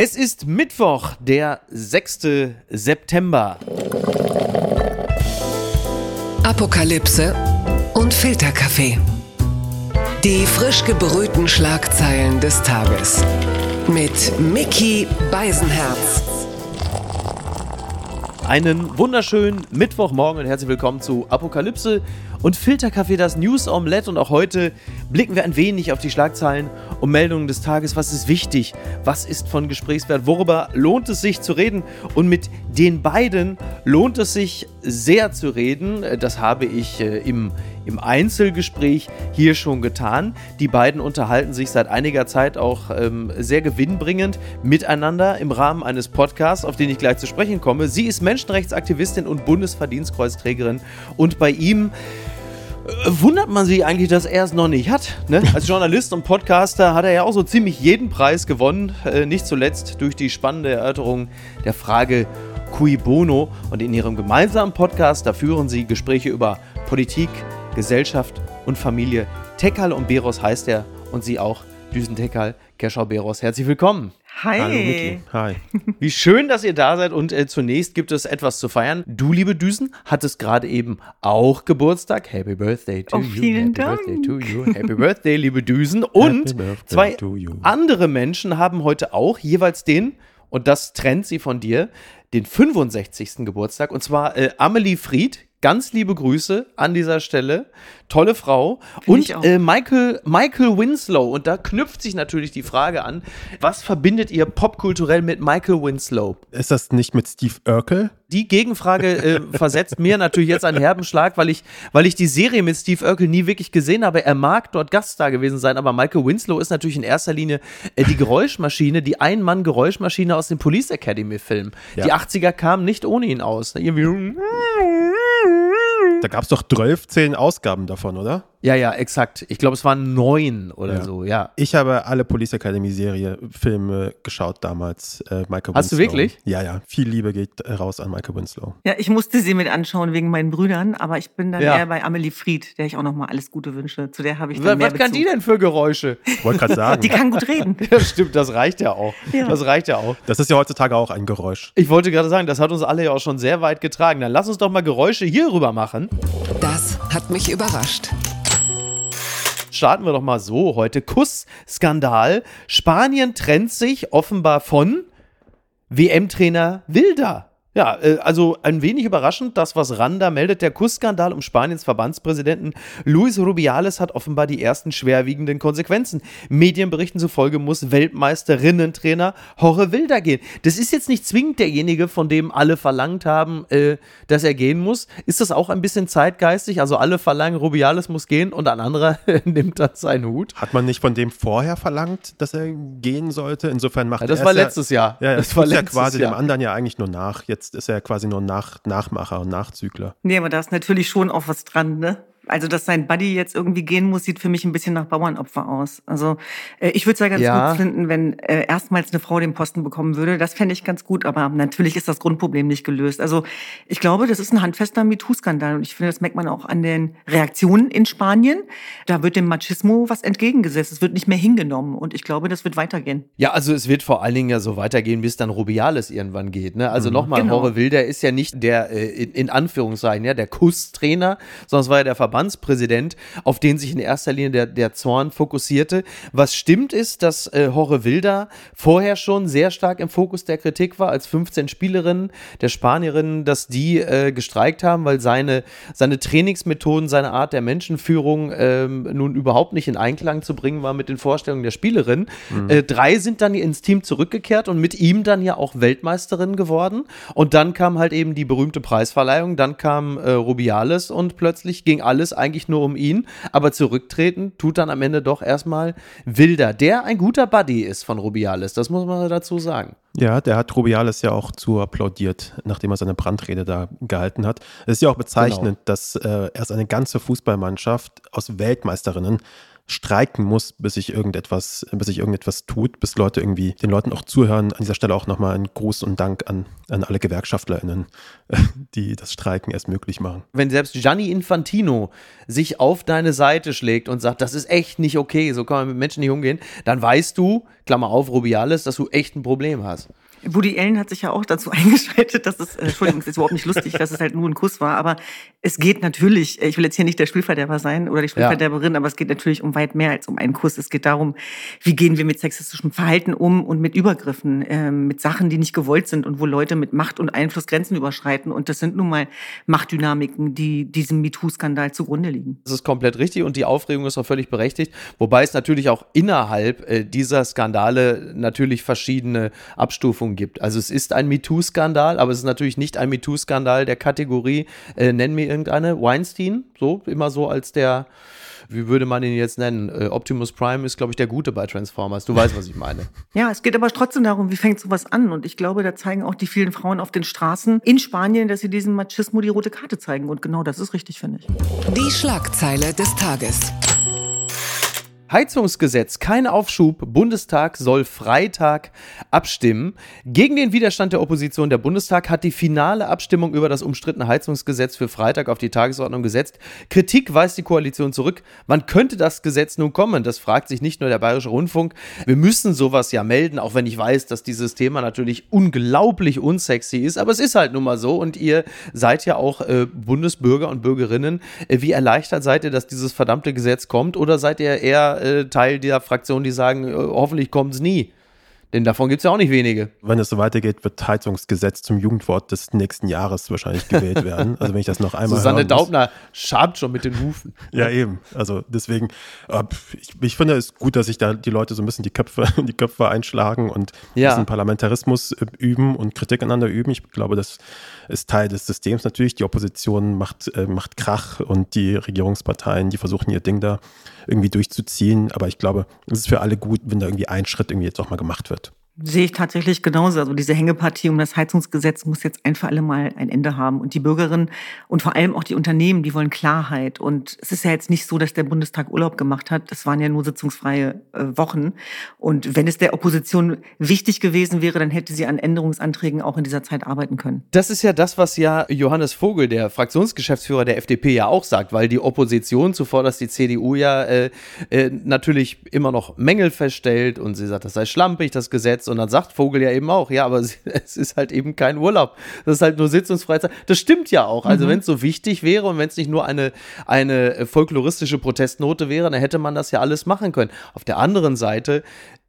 Es ist Mittwoch, der 6. September. Apokalypse und Filterkaffee. Die frisch gebrühten Schlagzeilen des Tages. Mit Mickey Beisenherz. Einen wunderschönen Mittwochmorgen und herzlich willkommen zu Apokalypse und Filterkaffee, das News Omelette. Und auch heute blicken wir ein wenig auf die Schlagzeilen und Meldungen des Tages. Was ist wichtig? Was ist von Gesprächswert? Worüber lohnt es sich zu reden? Und mit den beiden lohnt es sich sehr zu reden. Das habe ich äh, im im Einzelgespräch hier schon getan. Die beiden unterhalten sich seit einiger Zeit auch ähm, sehr gewinnbringend miteinander im Rahmen eines Podcasts, auf den ich gleich zu sprechen komme. Sie ist Menschenrechtsaktivistin und Bundesverdienstkreuzträgerin und bei ihm äh, wundert man sich eigentlich, dass er es noch nicht hat. Ne? Als Journalist und Podcaster hat er ja auch so ziemlich jeden Preis gewonnen, äh, nicht zuletzt durch die spannende Erörterung der Frage Cui Bono. Und in ihrem gemeinsamen Podcast, da führen sie Gespräche über Politik, Gesellschaft und Familie. Tekal und Beros heißt er und sie auch. Düsen Tekal, Keschau Beros. Herzlich willkommen. Hi. Hallo Miki. Hi. Wie schön, dass ihr da seid und äh, zunächst gibt es etwas zu feiern. Du, liebe Düsen, hattest gerade eben auch Geburtstag. Happy Birthday to oh, you. Vielen Happy Dank. Birthday to you. Happy Birthday, liebe Düsen. Und zwei andere Menschen haben heute auch jeweils den, und das trennt sie von dir, den 65. Geburtstag. Und zwar äh, Amelie Fried, Ganz liebe Grüße an dieser Stelle. Tolle Frau. Find und äh, Michael, Michael Winslow. Und da knüpft sich natürlich die Frage an, was verbindet ihr popkulturell mit Michael Winslow? Ist das nicht mit Steve Urkel? Die Gegenfrage äh, versetzt mir natürlich jetzt einen herben Schlag, weil ich, weil ich die Serie mit Steve Urkel nie wirklich gesehen habe. Er mag dort Gaststar gewesen sein, aber Michael Winslow ist natürlich in erster Linie äh, die Geräuschmaschine, die Ein-Mann-Geräuschmaschine aus dem Police Academy-Film. Ja. Die 80er kamen nicht ohne ihn aus. Irgendwie da gab es doch 12, 10 Ausgaben davon, oder? Ja, ja, exakt. Ich glaube, es waren neun oder ja. so, ja. Ich habe alle Police Academy Serie, Filme geschaut damals. Äh, Michael Hast Winslow. du wirklich? Ja, ja. Viel Liebe geht raus an Michael Winslow. Ja, ich musste sie mit anschauen wegen meinen Brüdern, aber ich bin dann ja. eher bei Amelie Fried, der ich auch nochmal alles Gute wünsche. Zu der habe ich dann Was, mehr was kann die denn für Geräusche? Wollte gerade sagen. die kann gut reden. ja, stimmt, das reicht ja auch. Ja. Das reicht ja auch. Das ist ja heutzutage auch ein Geräusch. Ich wollte gerade sagen, das hat uns alle ja auch schon sehr weit getragen. Dann lass uns doch mal Geräusche hier rüber machen. Das hat mich überrascht starten wir doch mal so heute. Kussskandal. Spanien trennt sich offenbar von WM-Trainer Wilder. Ja, äh, also ein wenig überraschend, das, was Randa meldet. Der Kussskandal um Spaniens Verbandspräsidenten Luis Rubiales hat offenbar die ersten schwerwiegenden Konsequenzen. Medienberichten zufolge muss Weltmeisterinnentrainer Jorge Wilder gehen. Das ist jetzt nicht zwingend derjenige, von dem alle verlangt haben, äh, dass er gehen muss. Ist das auch ein bisschen zeitgeistig? Also alle verlangen, Rubiales muss gehen und ein anderer nimmt dann seinen Hut. Hat man nicht von dem vorher verlangt, dass er gehen sollte? Insofern macht ja, das war letztes ja, Jahr. Ja, das, das war ja quasi Jahr. dem anderen ja eigentlich nur nach. Jetzt Ist er quasi nur Nach Nachmacher und Nachzügler. Nee, aber da ist natürlich schon auch was dran, ne? Also, dass sein Buddy jetzt irgendwie gehen muss, sieht für mich ein bisschen nach Bauernopfer aus. Also, äh, ich würde es ja ganz ja. gut finden, wenn äh, erstmals eine Frau den Posten bekommen würde. Das fände ich ganz gut, aber natürlich ist das Grundproblem nicht gelöst. Also, ich glaube, das ist ein handfester MeToo-Skandal und ich finde, das merkt man auch an den Reaktionen in Spanien. Da wird dem Machismo was entgegengesetzt. Es wird nicht mehr hingenommen und ich glaube, das wird weitergehen. Ja, also es wird vor allen Dingen ja so weitergehen, bis dann Rubiales irgendwann geht. Ne? Also mhm. nochmal, genau. Jorge Wilder ist ja nicht der, äh, in, in Anführungszeichen, ja, der Kusstrainer, sondern es war ja der Verband Verbandspräsident, auf den sich in erster Linie der, der Zorn fokussierte. Was stimmt ist, dass äh, Jorge Wilder vorher schon sehr stark im Fokus der Kritik war, als 15 Spielerinnen der Spanierinnen, dass die äh, gestreikt haben, weil seine, seine Trainingsmethoden, seine Art der Menschenführung ähm, nun überhaupt nicht in Einklang zu bringen war mit den Vorstellungen der Spielerinnen. Mhm. Äh, drei sind dann ins Team zurückgekehrt und mit ihm dann ja auch Weltmeisterin geworden. Und dann kam halt eben die berühmte Preisverleihung, dann kam äh, Rubiales und plötzlich ging alles es eigentlich nur um ihn, aber zurücktreten tut dann am Ende doch erstmal Wilder, der ein guter Buddy ist von Rubiales, das muss man dazu sagen. Ja, der hat Rubiales ja auch zu applaudiert, nachdem er seine Brandrede da gehalten hat. Es ist ja auch bezeichnend, genau. dass äh, erst eine ganze Fußballmannschaft aus Weltmeisterinnen streiken muss, bis sich irgendetwas, bis sich irgendetwas tut, bis Leute irgendwie den Leuten auch zuhören. An dieser Stelle auch nochmal ein Gruß und Dank an, an alle GewerkschaftlerInnen, die das Streiken erst möglich machen. Wenn selbst Gianni Infantino sich auf deine Seite schlägt und sagt, das ist echt nicht okay, so kann man mit Menschen nicht umgehen, dann weißt du, Klammer auf, Rubiales, dass du echt ein Problem hast. Woody Allen hat sich ja auch dazu eingeschaltet, dass es, äh, Entschuldigung, es ist überhaupt nicht lustig, dass es halt nur ein Kuss war, aber es geht natürlich, ich will jetzt hier nicht der Spielverderber sein oder die Spielverderberin, ja. aber es geht natürlich um weit mehr als um einen Kuss. Es geht darum, wie gehen wir mit sexistischem Verhalten um und mit Übergriffen, äh, mit Sachen, die nicht gewollt sind und wo Leute mit Macht und Einfluss Grenzen überschreiten. Und das sind nun mal Machtdynamiken, die diesem MeToo-Skandal zugrunde liegen. Das ist komplett richtig und die Aufregung ist auch völlig berechtigt, wobei es natürlich auch innerhalb äh, dieser Skandale natürlich verschiedene Abstufungen gibt. Also es ist ein MeToo-Skandal, aber es ist natürlich nicht ein MeToo-Skandal der Kategorie, äh, nenn mir irgendeine, Weinstein, so, immer so als der, wie würde man ihn jetzt nennen? Äh, Optimus Prime ist, glaube ich, der Gute bei Transformers. Du weißt, was ich meine. Ja, es geht aber trotzdem darum, wie fängt sowas an? Und ich glaube, da zeigen auch die vielen Frauen auf den Straßen in Spanien, dass sie diesem Machismo die rote Karte zeigen. Und genau das ist richtig, finde ich. Die Schlagzeile des Tages. Heizungsgesetz, kein Aufschub. Bundestag soll Freitag abstimmen. Gegen den Widerstand der Opposition der Bundestag hat die finale Abstimmung über das umstrittene Heizungsgesetz für Freitag auf die Tagesordnung gesetzt. Kritik weist die Koalition zurück. Wann könnte das Gesetz nun kommen? Das fragt sich nicht nur der Bayerische Rundfunk. Wir müssen sowas ja melden, auch wenn ich weiß, dass dieses Thema natürlich unglaublich unsexy ist. Aber es ist halt nun mal so und ihr seid ja auch äh, Bundesbürger und Bürgerinnen. Äh, wie erleichtert seid ihr, dass dieses verdammte Gesetz kommt oder seid ihr eher äh, Teil dieser Fraktion, die sagen, äh, hoffentlich kommt es nie. Denn davon gibt es ja auch nicht wenige. Wenn es so weitergeht, wird Heizungsgesetz zum Jugendwort des nächsten Jahres wahrscheinlich gewählt werden. Also wenn ich das noch einmal Susanne Daubner schabt schon mit den Hufen. ja, eben. Also deswegen, äh, ich, ich, finde es gut, dass sich da die Leute so ein bisschen die Köpfe, die Köpfe einschlagen und ja. ein bisschen Parlamentarismus üben und Kritik aneinander üben. Ich glaube, das ist Teil des Systems natürlich. Die Opposition macht, äh, macht Krach und die Regierungsparteien, die versuchen ihr Ding da irgendwie durchzuziehen. Aber ich glaube, es ist für alle gut, wenn da irgendwie ein Schritt irgendwie jetzt auch mal gemacht wird. Sehe ich tatsächlich genauso. Also diese Hängepartie um das Heizungsgesetz muss jetzt ein für alle Mal ein Ende haben. Und die Bürgerinnen und vor allem auch die Unternehmen, die wollen Klarheit. Und es ist ja jetzt nicht so, dass der Bundestag Urlaub gemacht hat. Das waren ja nur sitzungsfreie äh, Wochen. Und wenn es der Opposition wichtig gewesen wäre, dann hätte sie an Änderungsanträgen auch in dieser Zeit arbeiten können. Das ist ja das, was ja Johannes Vogel, der Fraktionsgeschäftsführer der FDP, ja auch sagt, weil die Opposition, zuvor dass die CDU ja äh, äh, natürlich immer noch Mängel feststellt und sie sagt, das sei schlampig, das Gesetz und dann sagt Vogel ja eben auch, ja, aber es ist halt eben kein Urlaub. Das ist halt nur Sitzungsfreizeit. Das stimmt ja auch. Also mhm. wenn es so wichtig wäre und wenn es nicht nur eine, eine folkloristische Protestnote wäre, dann hätte man das ja alles machen können. Auf der anderen Seite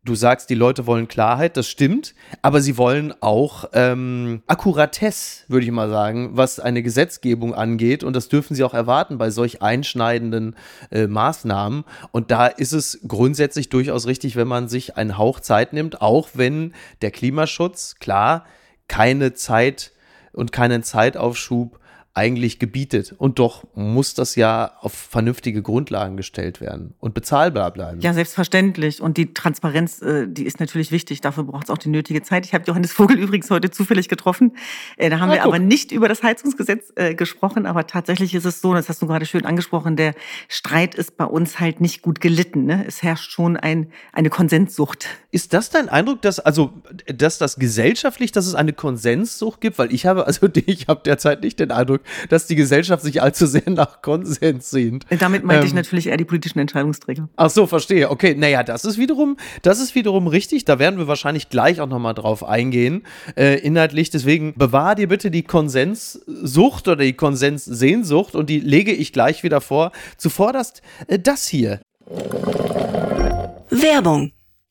Du sagst, die Leute wollen Klarheit, das stimmt, aber sie wollen auch ähm, Akkuratesse, würde ich mal sagen, was eine Gesetzgebung angeht. Und das dürfen sie auch erwarten bei solch einschneidenden äh, Maßnahmen. Und da ist es grundsätzlich durchaus richtig, wenn man sich einen Hauch Zeit nimmt, auch wenn der Klimaschutz, klar, keine Zeit und keinen Zeitaufschub eigentlich gebietet. Und doch muss das ja auf vernünftige Grundlagen gestellt werden und bezahlbar bleiben. Ja, selbstverständlich. Und die Transparenz, äh, die ist natürlich wichtig. Dafür braucht es auch die nötige Zeit. Ich habe Johannes Vogel übrigens heute zufällig getroffen. Äh, da haben Na, wir guck. aber nicht über das Heizungsgesetz äh, gesprochen. Aber tatsächlich ist es so, das hast du gerade schön angesprochen, der Streit ist bei uns halt nicht gut gelitten. Ne? Es herrscht schon ein, eine Konsenssucht. Ist das dein Eindruck, dass, also, dass das gesellschaftlich, dass es eine Konsenssucht gibt? Weil ich habe, also ich habe derzeit nicht den Eindruck, dass die Gesellschaft sich allzu sehr nach Konsens sehnt. Damit meinte ähm, ich natürlich eher die politischen Entscheidungsträger. Ach so, verstehe. Okay, naja, das ist wiederum, das ist wiederum richtig. Da werden wir wahrscheinlich gleich auch nochmal drauf eingehen, äh, inhaltlich. Deswegen bewahr dir bitte die Konsenssucht oder die Konsenssehnsucht und die lege ich gleich wieder vor. Zuvorderst äh, das hier. Werbung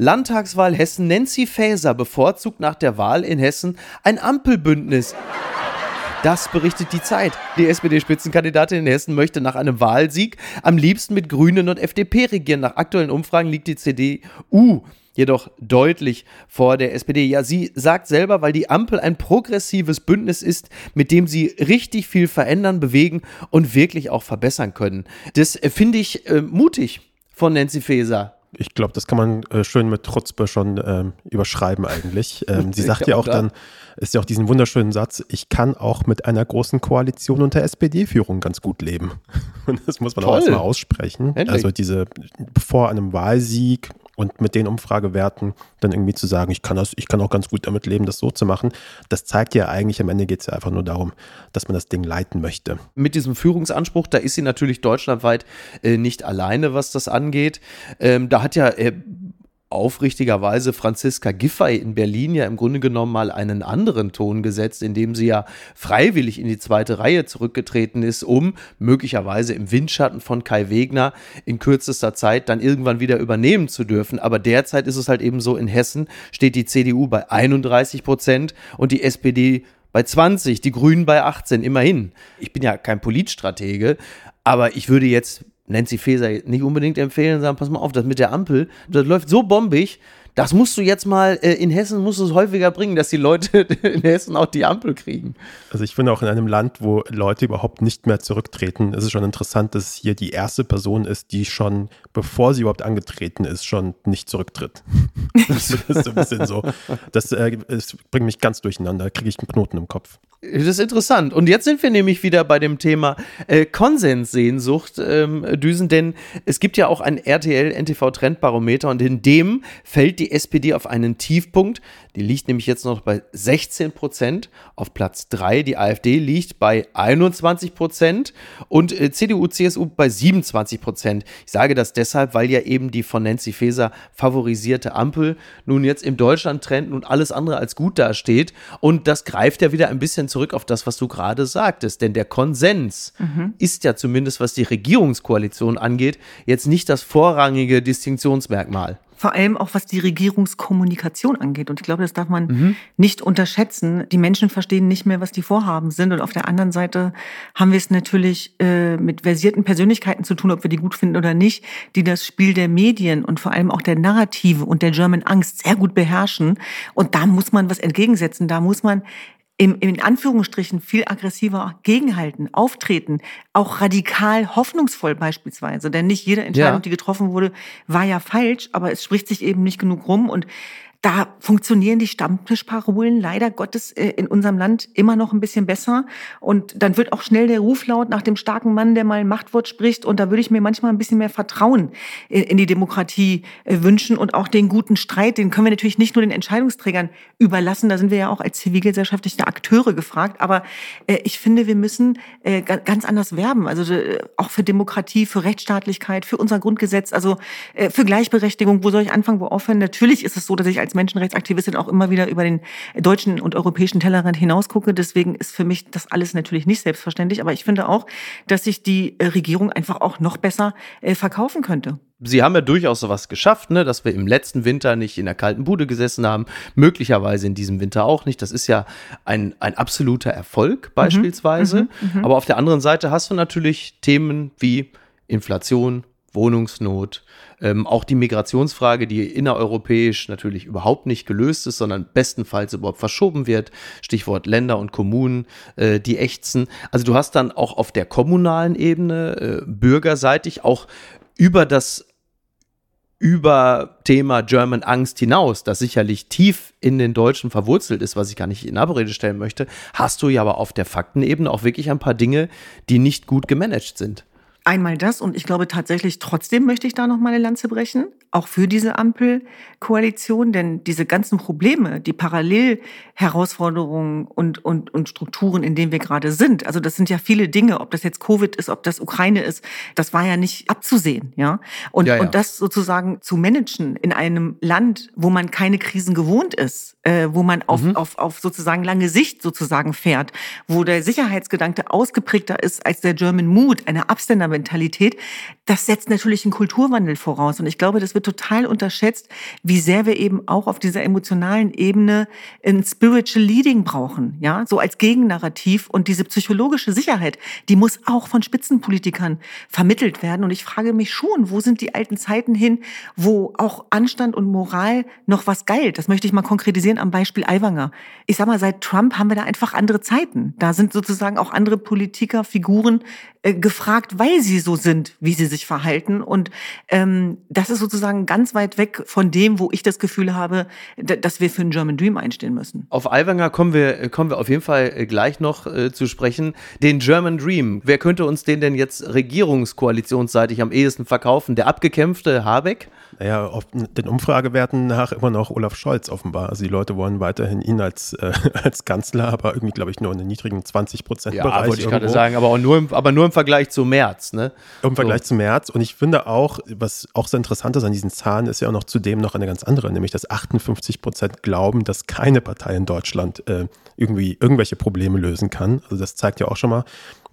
Landtagswahl Hessen. Nancy Faeser bevorzugt nach der Wahl in Hessen ein Ampelbündnis. Das berichtet die Zeit. Die SPD-Spitzenkandidatin in Hessen möchte nach einem Wahlsieg am liebsten mit Grünen und FDP regieren. Nach aktuellen Umfragen liegt die CDU jedoch deutlich vor der SPD. Ja, sie sagt selber, weil die Ampel ein progressives Bündnis ist, mit dem sie richtig viel verändern, bewegen und wirklich auch verbessern können. Das finde ich äh, mutig von Nancy Faeser ich glaube, das kann man äh, schön mit Trutzbe schon ähm, überschreiben eigentlich. Ähm, sie sagt ja auch dann, ist ja auch diesen wunderschönen Satz, ich kann auch mit einer großen Koalition unter SPD-Führung ganz gut leben. Und das muss man Toll. auch erstmal aussprechen. Endlich. Also diese, vor einem Wahlsieg und mit den Umfragewerten dann irgendwie zu sagen, ich kann das, ich kann auch ganz gut damit leben, das so zu machen, das zeigt ja eigentlich, am Ende geht es ja einfach nur darum, dass man das Ding leiten möchte. Mit diesem Führungsanspruch, da ist sie natürlich deutschlandweit äh, nicht alleine, was das angeht. Ähm, da hat ja äh, aufrichtigerweise Franziska Giffey in Berlin ja im Grunde genommen mal einen anderen Ton gesetzt, indem sie ja freiwillig in die zweite Reihe zurückgetreten ist, um möglicherweise im Windschatten von Kai Wegner in kürzester Zeit dann irgendwann wieder übernehmen zu dürfen. Aber derzeit ist es halt eben so, in Hessen steht die CDU bei 31 Prozent und die SPD bei 20, die Grünen bei 18, immerhin. Ich bin ja kein Politstratege, aber ich würde jetzt Nancy Faeser nicht unbedingt empfehlen, sagen, pass mal auf, das mit der Ampel, das läuft so bombig, das musst du jetzt mal, äh, in Hessen musst du es häufiger bringen, dass die Leute in Hessen auch die Ampel kriegen. Also ich finde auch in einem Land, wo Leute überhaupt nicht mehr zurücktreten, ist es schon interessant, dass hier die erste Person ist, die schon, bevor sie überhaupt angetreten ist, schon nicht zurücktritt. das ist so ein bisschen so. Das, äh, das bringt mich ganz durcheinander, kriege ich einen Knoten im Kopf. Das ist interessant. Und jetzt sind wir nämlich wieder bei dem Thema äh, Konsenssehnsucht ähm, düsen, denn es gibt ja auch ein RTL-NTV-Trendbarometer und in dem fällt die SPD auf einen Tiefpunkt. Die liegt nämlich jetzt noch bei 16 Prozent auf Platz 3. Die AfD liegt bei 21 Prozent und äh, CDU, CSU bei 27 Prozent. Ich sage das deshalb, weil ja eben die von Nancy Faeser favorisierte Ampel nun jetzt im Deutschland-Trend und alles andere als gut dasteht. Und das greift ja wieder ein bisschen zurück auf das, was du gerade sagtest. Denn der Konsens mhm. ist ja zumindest, was die Regierungskoalition angeht, jetzt nicht das vorrangige Distinktionsmerkmal vor allem auch was die Regierungskommunikation angeht. Und ich glaube, das darf man mhm. nicht unterschätzen. Die Menschen verstehen nicht mehr, was die Vorhaben sind. Und auf der anderen Seite haben wir es natürlich äh, mit versierten Persönlichkeiten zu tun, ob wir die gut finden oder nicht, die das Spiel der Medien und vor allem auch der Narrative und der German Angst sehr gut beherrschen. Und da muss man was entgegensetzen. Da muss man im, in Anführungsstrichen viel aggressiver gegenhalten, auftreten, auch radikal hoffnungsvoll beispielsweise. Denn nicht jede Entscheidung, ja. die getroffen wurde, war ja falsch, aber es spricht sich eben nicht genug rum. Und Da funktionieren die Stammtischparolen leider Gottes äh, in unserem Land immer noch ein bisschen besser. Und dann wird auch schnell der Ruf laut nach dem starken Mann, der mal ein Machtwort spricht. Und da würde ich mir manchmal ein bisschen mehr Vertrauen äh, in die Demokratie äh, wünschen und auch den guten Streit. Den können wir natürlich nicht nur den Entscheidungsträgern überlassen. Da sind wir ja auch als zivilgesellschaftliche Akteure gefragt. Aber ich finde, wir müssen ganz anders werben. Also auch für Demokratie, für Rechtsstaatlichkeit, für unser Grundgesetz, also für Gleichberechtigung. Wo soll ich anfangen, wo aufhören? Natürlich ist es so, dass ich als als Menschenrechtsaktivistin auch immer wieder über den deutschen und europäischen Tellerrand hinaus gucke. Deswegen ist für mich das alles natürlich nicht selbstverständlich. Aber ich finde auch, dass sich die äh, Regierung einfach auch noch besser äh, verkaufen könnte. Sie haben ja durchaus sowas geschafft, ne, dass wir im letzten Winter nicht in der kalten Bude gesessen haben, möglicherweise in diesem Winter auch nicht. Das ist ja ein, ein absoluter Erfolg mhm. beispielsweise. Mhm, mhm, Aber auf der anderen Seite hast du natürlich Themen wie Inflation, Wohnungsnot, ähm, auch die Migrationsfrage, die innereuropäisch natürlich überhaupt nicht gelöst ist, sondern bestenfalls überhaupt verschoben wird. Stichwort Länder und Kommunen, äh, die ächzen. Also du hast dann auch auf der kommunalen Ebene äh, bürgerseitig auch über das über Thema German Angst hinaus, das sicherlich tief in den Deutschen verwurzelt ist, was ich gar nicht in Abrede stellen möchte, hast du ja aber auf der Faktenebene auch wirklich ein paar Dinge, die nicht gut gemanagt sind. Einmal das und ich glaube tatsächlich, trotzdem möchte ich da noch mal eine Lanze brechen, auch für diese Ampelkoalition, denn diese ganzen Probleme, die Parallelherausforderungen und, und, und Strukturen, in denen wir gerade sind, also das sind ja viele Dinge, ob das jetzt Covid ist, ob das Ukraine ist, das war ja nicht abzusehen, ja. Und, ja, ja. und das sozusagen zu managen in einem Land, wo man keine Krisen gewohnt ist, äh, wo man auf, mhm. auf, auf sozusagen lange Sicht sozusagen fährt, wo der Sicherheitsgedanke ausgeprägter ist als der German Mood, eine Abständermentalität, das setzt natürlich einen Kulturwandel voraus. Und ich glaube, das wird total unterschätzt, wie sehr wir eben auch auf dieser emotionalen Ebene ein Spiritual Leading brauchen, ja, so als Gegennarrativ. Und diese psychologische Sicherheit, die muss auch von Spitzenpolitikern vermittelt werden. Und ich frage mich schon, wo sind die alten Zeiten hin, wo auch Anstand und Moral noch was galt? Das möchte ich mal konkretisieren am Beispiel Aiwanger. Ich sag mal, seit Trump haben wir da einfach andere Zeiten. Da sind sozusagen auch andere Politiker, Figuren äh, gefragt, weil sie so sind, wie sie sich verhalten. Und ähm, das ist sozusagen ganz weit weg von dem, wo ich das Gefühl habe, dass wir für einen German Dream einstehen müssen. Auf Aiwanger kommen wir, kommen wir auf jeden Fall äh, gleich noch äh, zu sprechen. Den German Dream, wer könnte uns den denn jetzt regierungskoalitionsseitig am ehesten verkaufen? Der abgekämpfte Habeck? Naja, auf den Umfragewerten nach immer noch Olaf Scholz offenbar. Also die Leute wollen weiterhin ihn als, äh, als Kanzler, aber irgendwie, glaube ich, nur in den niedrigen 20 Prozent Bereich. Ja, wollte ich gerade sagen, aber auch nur im, aber nur im Vergleich zu März, ne? Im Vergleich so. zu März. Und ich finde auch, was auch so interessant ist an diesen Zahlen, ist ja auch noch zudem noch eine ganz andere, nämlich dass 58 Prozent glauben, dass keine Partei in Deutschland äh, irgendwie irgendwelche Probleme lösen kann. Also das zeigt ja auch schon mal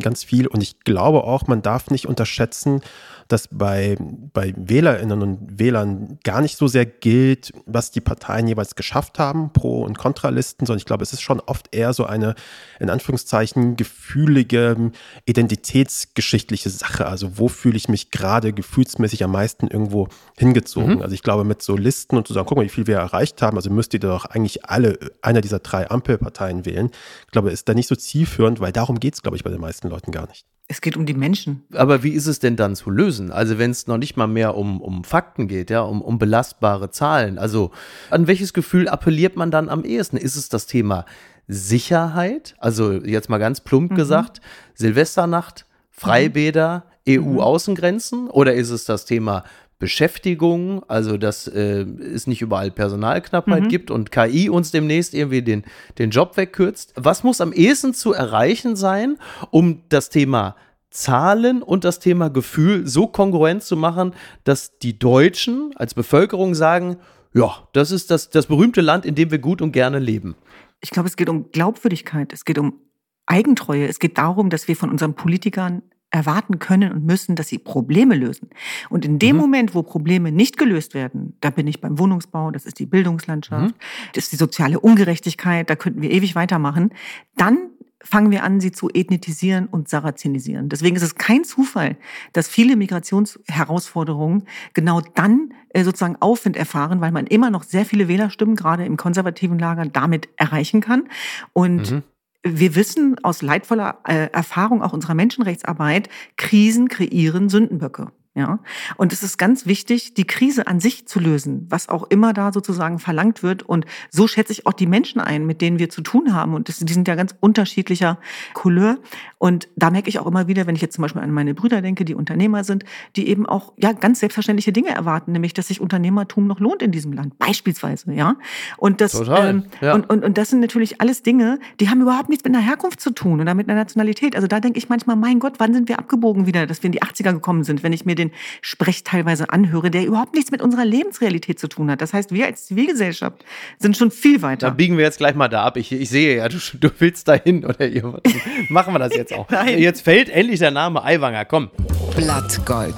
ganz viel. Und ich glaube auch, man darf nicht unterschätzen, dass bei, bei Wählerinnen und Wählern gar nicht so sehr gilt, was die Parteien jeweils geschafft haben, Pro- und Kontralisten, sondern ich glaube, es ist schon oft eher so eine, in Anführungszeichen, gefühlige, identitätsgeschichtliche Sache. Also wo fühle ich mich gerade gefühlsmäßig am meisten irgendwo hingezogen? Mhm. Also ich glaube, mit so Listen und zu sagen, guck mal, wie viel wir erreicht haben, also müsst ihr doch eigentlich alle einer dieser drei Ampelparteien wählen. Ich glaube, ist da nicht so zielführend, weil darum geht es, glaube ich, bei den meisten Leuten gar nicht. Es geht um die Menschen. Aber wie ist es denn dann zu lösen? Also wenn es noch nicht mal mehr um, um Fakten geht, ja, um, um belastbare Zahlen. Also an welches Gefühl appelliert man dann am ehesten? Ist es das Thema Sicherheit? Also jetzt mal ganz plump mhm. gesagt, Silvesternacht, Freibäder, mhm. EU-Außengrenzen? Oder ist es das Thema Beschäftigung, also dass äh, es nicht überall Personalknappheit mhm. gibt und KI uns demnächst irgendwie den, den Job wegkürzt. Was muss am ehesten zu erreichen sein, um das Thema Zahlen und das Thema Gefühl so kongruent zu machen, dass die Deutschen als Bevölkerung sagen, ja, das ist das, das berühmte Land, in dem wir gut und gerne leben. Ich glaube, es geht um Glaubwürdigkeit, es geht um Eigentreue, es geht darum, dass wir von unseren Politikern erwarten können und müssen, dass sie Probleme lösen. Und in dem mhm. Moment, wo Probleme nicht gelöst werden, da bin ich beim Wohnungsbau, das ist die Bildungslandschaft, mhm. das ist die soziale Ungerechtigkeit, da könnten wir ewig weitermachen, dann fangen wir an, sie zu ethnitisieren und sarazenisieren. Deswegen ist es kein Zufall, dass viele Migrationsherausforderungen genau dann äh, sozusagen Aufwind erfahren, weil man immer noch sehr viele Wählerstimmen gerade im konservativen Lager damit erreichen kann. Und mhm wir wissen aus leidvoller äh, Erfahrung auch unserer Menschenrechtsarbeit, Krisen kreieren Sündenböcke. Ja, und es ist ganz wichtig, die Krise an sich zu lösen, was auch immer da sozusagen verlangt wird. Und so schätze ich auch die Menschen ein, mit denen wir zu tun haben. Und das, die sind ja ganz unterschiedlicher Couleur. Und da merke ich auch immer wieder, wenn ich jetzt zum Beispiel an meine Brüder denke, die Unternehmer sind, die eben auch ja ganz selbstverständliche Dinge erwarten, nämlich dass sich Unternehmertum noch lohnt in diesem Land, beispielsweise. Ja, und das ähm, ja. Und, und und das sind natürlich alles Dinge, die haben überhaupt nichts mit einer Herkunft zu tun oder mit einer Nationalität. Also da denke ich manchmal, mein Gott, wann sind wir abgebogen wieder, dass wir in die 80er gekommen sind, wenn ich mir den den Sprech teilweise anhöre, der überhaupt nichts mit unserer Lebensrealität zu tun hat. Das heißt, wir als Zivilgesellschaft sind schon viel weiter. Da biegen wir jetzt gleich mal da ab. Ich, ich sehe ja, du, du willst dahin oder ihr, machen wir das jetzt auch. Nein. Jetzt fällt endlich der Name Aiwanger. Komm. Blattgold.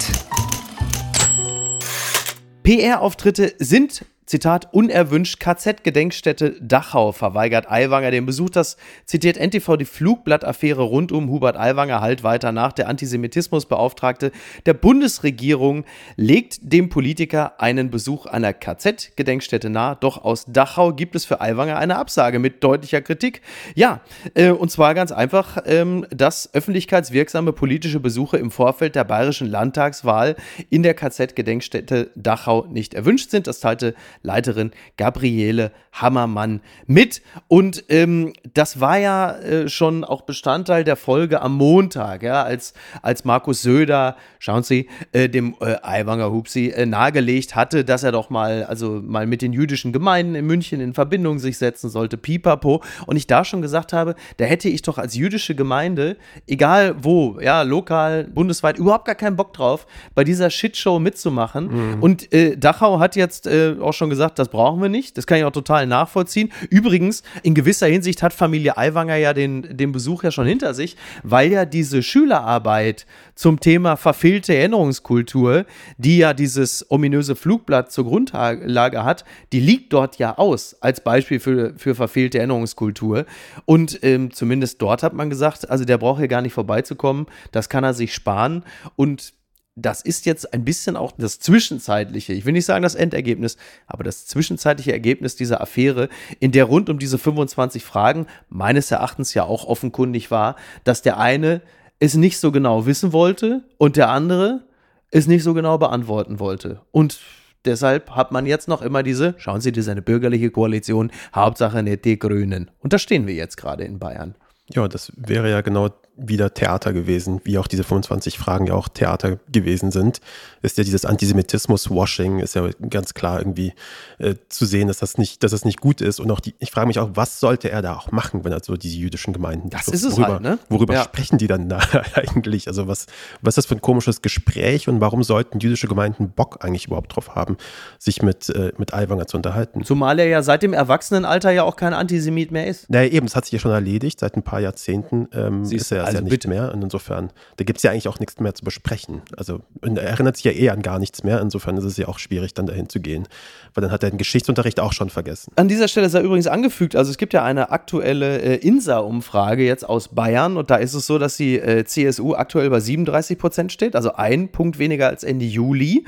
PR-Auftritte sind Zitat, unerwünscht KZ-Gedenkstätte Dachau verweigert Aiwanger den Besuch. Das zitiert NTV die Flugblattaffäre rund um Hubert Aiwanger halt weiter nach. Der Antisemitismusbeauftragte der Bundesregierung legt dem Politiker einen Besuch einer KZ-Gedenkstätte nahe. Doch aus Dachau gibt es für Aiwanger eine Absage mit deutlicher Kritik. Ja, äh, und zwar ganz einfach, ähm, dass öffentlichkeitswirksame politische Besuche im Vorfeld der bayerischen Landtagswahl in der KZ-Gedenkstätte Dachau nicht erwünscht sind. Das teilte Leiterin Gabriele Hammermann mit. Und ähm, das war ja äh, schon auch Bestandteil der Folge am Montag, ja, als, als Markus Söder, schauen Sie, äh, dem äh, Aiwanger Hupsi äh, nahegelegt hatte, dass er doch mal, also mal mit den jüdischen Gemeinden in München in Verbindung sich setzen sollte, pipapo. Und ich da schon gesagt habe, da hätte ich doch als jüdische Gemeinde, egal wo, ja, lokal, bundesweit, überhaupt gar keinen Bock drauf, bei dieser Shitshow mitzumachen. Mhm. Und äh, Dachau hat jetzt äh, auch schon schon gesagt, das brauchen wir nicht. Das kann ich auch total nachvollziehen. Übrigens, in gewisser Hinsicht hat Familie Aiwanger ja den, den Besuch ja schon hinter sich, weil ja diese Schülerarbeit zum Thema verfehlte Erinnerungskultur, die ja dieses ominöse Flugblatt zur Grundlage hat, die liegt dort ja aus als Beispiel für, für verfehlte Erinnerungskultur. Und ähm, zumindest dort hat man gesagt, also der braucht hier gar nicht vorbeizukommen, das kann er sich sparen. Und das ist jetzt ein bisschen auch das zwischenzeitliche, ich will nicht sagen das Endergebnis, aber das zwischenzeitliche Ergebnis dieser Affäre, in der rund um diese 25 Fragen meines Erachtens ja auch offenkundig war, dass der eine es nicht so genau wissen wollte und der andere es nicht so genau beantworten wollte. Und deshalb hat man jetzt noch immer diese, schauen Sie, das ist eine bürgerliche Koalition, Hauptsache nicht die Grünen. Und da stehen wir jetzt gerade in Bayern. Ja, das wäre ja genau wieder Theater gewesen, wie auch diese 25 Fragen ja auch Theater gewesen sind, ist ja dieses Antisemitismus-Washing, ist ja ganz klar irgendwie äh, zu sehen, dass das nicht, dass das nicht gut ist. Und auch die, ich frage mich auch, was sollte er da auch machen, wenn er so diese jüdischen Gemeinden. Das so, ist es worüber, halt, ne? Worüber ja. sprechen die dann da eigentlich? Also was, was ist das für ein komisches Gespräch und warum sollten jüdische Gemeinden Bock eigentlich überhaupt drauf haben, sich mit, äh, mit Aiwanger zu unterhalten? Zumal er ja seit dem Erwachsenenalter ja auch kein Antisemit mehr ist. Naja, eben, das hat sich ja schon erledigt. Seit ein paar Jahrzehnten ähm, ist er also ja nicht bitte. mehr. Und insofern, da gibt es ja eigentlich auch nichts mehr zu besprechen. Also er erinnert sich ja eh an gar nichts mehr. Insofern ist es ja auch schwierig, dann dahin zu gehen. Weil dann hat er den Geschichtsunterricht auch schon vergessen. An dieser Stelle sei übrigens angefügt, also es gibt ja eine aktuelle äh, INSA-Umfrage jetzt aus Bayern und da ist es so, dass die äh, CSU aktuell bei 37 Prozent steht, also ein Punkt weniger als Ende Juli.